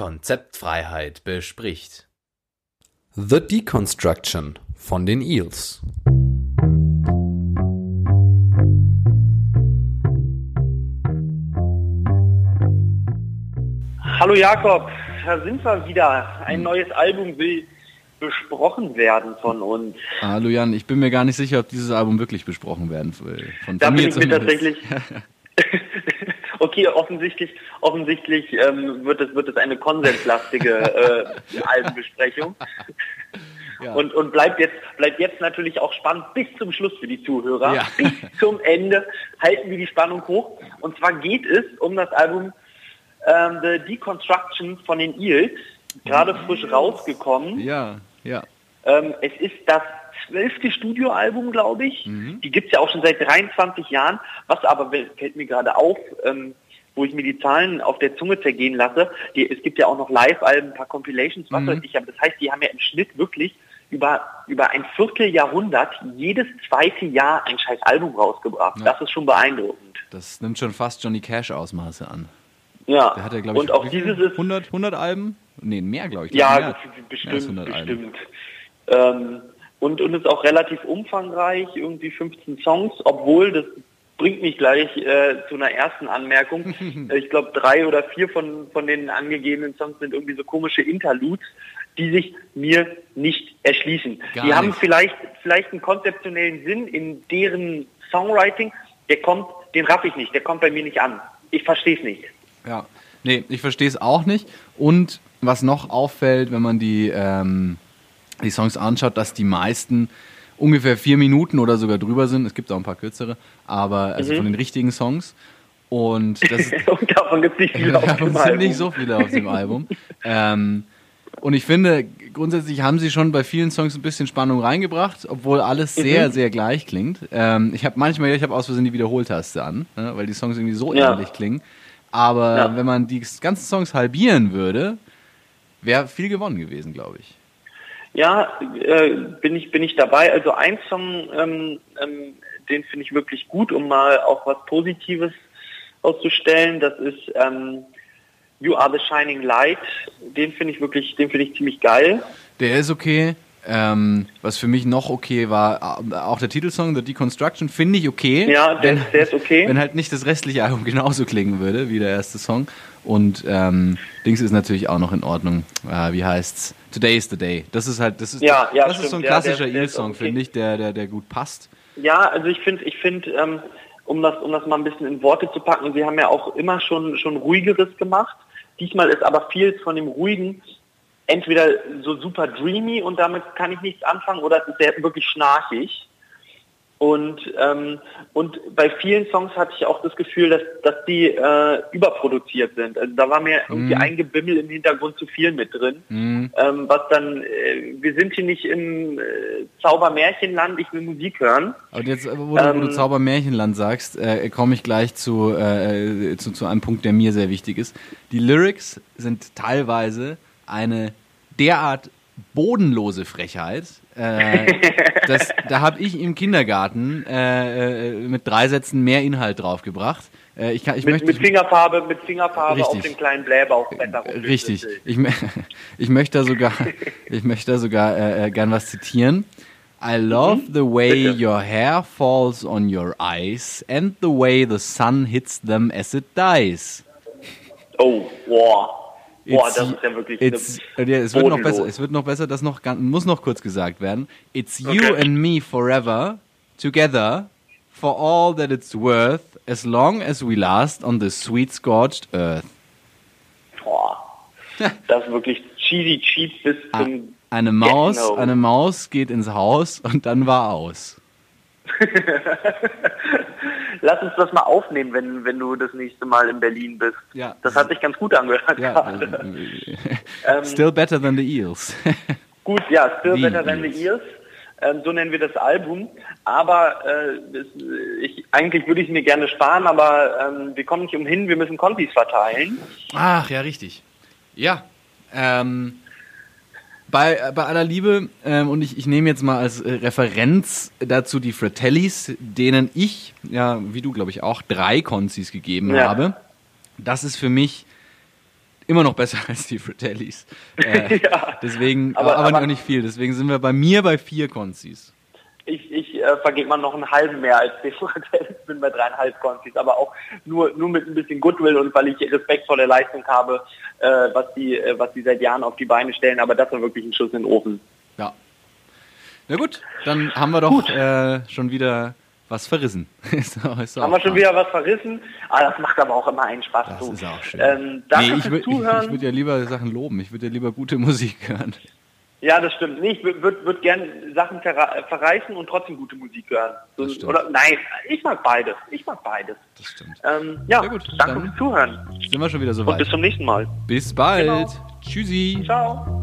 Konzeptfreiheit bespricht. The Deconstruction von den Eels. Hallo Jakob, da sind wir wieder. Ein neues Album will besprochen werden von uns. Hallo Jan, ich bin mir gar nicht sicher, ob dieses Album wirklich besprochen werden will. Von, da bin ich mir tatsächlich. okay, offensichtlich, offensichtlich ähm, wird es wird es eine konsenslastige äh, Albenbesprechung. Ja. Und, und bleibt jetzt bleibt jetzt natürlich auch spannend bis zum Schluss für die Zuhörer. Ja. Bis zum Ende halten wir die Spannung hoch. Und zwar geht es um das Album ähm, The Deconstruction von den Eels, gerade frisch rausgekommen. Ja. Ja. Ähm, es ist das zwölfte Studioalbum, glaube ich. Mhm. Die gibt es ja auch schon seit 23 Jahren. Was aber fällt mir gerade auf, ähm, wo ich mir die Zahlen auf der Zunge zergehen lasse. Die, es gibt ja auch noch Live-Alben, ein paar Compilations, was mhm. weiß ich. Aber das heißt, die haben ja im Schnitt wirklich über, über ein Vierteljahrhundert jedes zweite Jahr ein scheiß Album rausgebracht. Ja. Das ist schon beeindruckend. Das nimmt schon fast Johnny Cash Ausmaße an. Ja. Der hat ja, glaube ich, und auch dieses ist 100, 100 Alben? Nee, mehr, glaube ich. Ja, bestimmt, bestimmt. Ähm, und, und ist auch relativ umfangreich, irgendwie 15 Songs, obwohl, das bringt mich gleich äh, zu einer ersten Anmerkung. ich glaube, drei oder vier von, von den angegebenen Songs sind irgendwie so komische Interludes, die sich mir nicht erschließen. Gar die nicht. haben vielleicht, vielleicht einen konzeptionellen Sinn in deren Songwriting, der kommt, den raff ich nicht, der kommt bei mir nicht an. Ich verstehe es nicht. Ja, nee, ich verstehe es auch nicht. Und was noch auffällt, wenn man die, ähm, die Songs anschaut, dass die meisten ungefähr vier Minuten oder sogar drüber sind. Es gibt auch ein paar kürzere, aber also mhm. von den richtigen Songs. Und, das und davon gibt es nicht viele auf dem Album. nicht so viele auf dem Album. ähm, und ich finde, grundsätzlich haben sie schon bei vielen Songs ein bisschen Spannung reingebracht, obwohl alles mhm. sehr, sehr gleich klingt. Ähm, ich habe manchmal, ich habe aus Versehen die Wiederholtaste an, ne, weil die Songs irgendwie so ja. ähnlich klingen. Aber ja. wenn man die ganzen Songs halbieren würde, wäre viel gewonnen gewesen, glaube ich. Ja, äh, bin ich bin ich dabei. Also ein Song, ähm, ähm, den finde ich wirklich gut, um mal auch was Positives auszustellen. Das ist ähm, You Are the Shining Light. Den finde ich wirklich, den finde ich ziemlich geil. Der ist okay. Ähm, was für mich noch okay war, auch der Titelsong The Deconstruction finde ich okay. Ja, der, wenn, der, ist okay. Wenn halt nicht das restliche Album genauso klingen würde wie der erste Song. Und ähm, Dings ist natürlich auch noch in Ordnung. Äh, wie heißt's? Today is the Day. Das ist halt, das ist, ja, ja, das ist so ein klassischer ja, Eel-Song, okay. finde ich, der, der, der gut passt. Ja, also ich finde, ich finde, ähm, um das, um das mal ein bisschen in Worte zu packen, sie haben ja auch immer schon, schon ruhigeres gemacht. Diesmal ist aber viel von dem Ruhigen entweder so super dreamy und damit kann ich nichts anfangen oder es ist sehr, wirklich schnarchig. Und, ähm, und bei vielen Songs hatte ich auch das Gefühl, dass, dass die äh, überproduziert sind. Also da war mir irgendwie mm. ein Gebimmel im Hintergrund zu viel mit drin. Mm. Ähm, was dann, äh, wir sind hier nicht im äh, Zaubermärchenland, ich will Musik hören. Und jetzt, wo, du, ähm, wo du Zaubermärchenland sagst, äh, komme ich gleich zu, äh, zu, zu einem Punkt, der mir sehr wichtig ist. Die Lyrics sind teilweise eine derart bodenlose Frechheit. Äh, das, da habe ich im Kindergarten äh, äh, mit drei Sätzen mehr Inhalt draufgebracht. Äh, ich kann, ich mit, möchte, mit Fingerfarbe, mit Fingerfarbe richtig, auf dem kleinen Blähbauchblätter. Richtig. Ich, ich möchte da sogar, ich möchte da sogar äh, äh, gern was zitieren. I love mhm. the way Bitte. your hair falls on your eyes and the way the sun hits them as it dies. Oh, wow. Boah, das ist ja wirklich it's, ja, es, wird noch besser, es wird noch besser, das noch, muss noch kurz gesagt werden. It's you okay. and me forever, together, for all that it's worth, as long as we last on this sweet scorched earth. Boah, das ist wirklich cheesy cheap bis zum Eine Maus, eine Maus geht ins Haus und dann war aus. Lass uns das mal aufnehmen, wenn, wenn du das nächste Mal in Berlin bist. Ja. Das hat sich ganz gut angehört. Ja. ähm, still better than the Eels. gut, ja, Still the better than the Eels. Ähm, so nennen wir das Album. Aber äh, ich, eigentlich würde ich es mir gerne sparen, aber ähm, wir kommen nicht umhin, wir müssen Kontis verteilen. Ach ja, richtig. Ja. Ähm, bei, bei aller Liebe, ähm, und ich, ich nehme jetzt mal als äh, Referenz dazu die Fratellis, denen ich, ja, wie du glaube ich auch, drei Konzis gegeben ja. habe. Das ist für mich immer noch besser als die Fratellis. Äh, Ja. Deswegen, Aber- aber, aber, aber- nicht viel. Deswegen sind wir bei mir bei vier Konzis. Ich, ich äh, vergebe mal noch einen halben mehr als die Fratellis, bin bei dreieinhalb Konzis, aber auch nur, nur mit ein bisschen Goodwill und weil ich respektvolle Leistung habe, äh, was, die, äh, was die seit Jahren auf die Beine stellen, aber das war wirklich ein Schuss in den Ofen. Ja. Na gut, dann haben wir doch äh, schon wieder was verrissen. ist auch, ist Haben auch wir schon wieder was verrissen? Ah, das macht aber auch immer einen Spaß. Das du. ist auch schön. Ähm, danke nee, ich würde ich, ich würd ja lieber Sachen loben. Ich würde ja lieber gute Musik hören. Ja, das stimmt. Nee, ich würde würd, gerne Sachen verreißen und trotzdem gute Musik hören. So, oder nein, ich mag beides. Ich mag beides. Das stimmt. Ähm, ja, Sehr gut, danke fürs Zuhören Sind wir schon wieder so und bis zum nächsten Mal. Bis bald. Genau. Tschüssi. Ciao.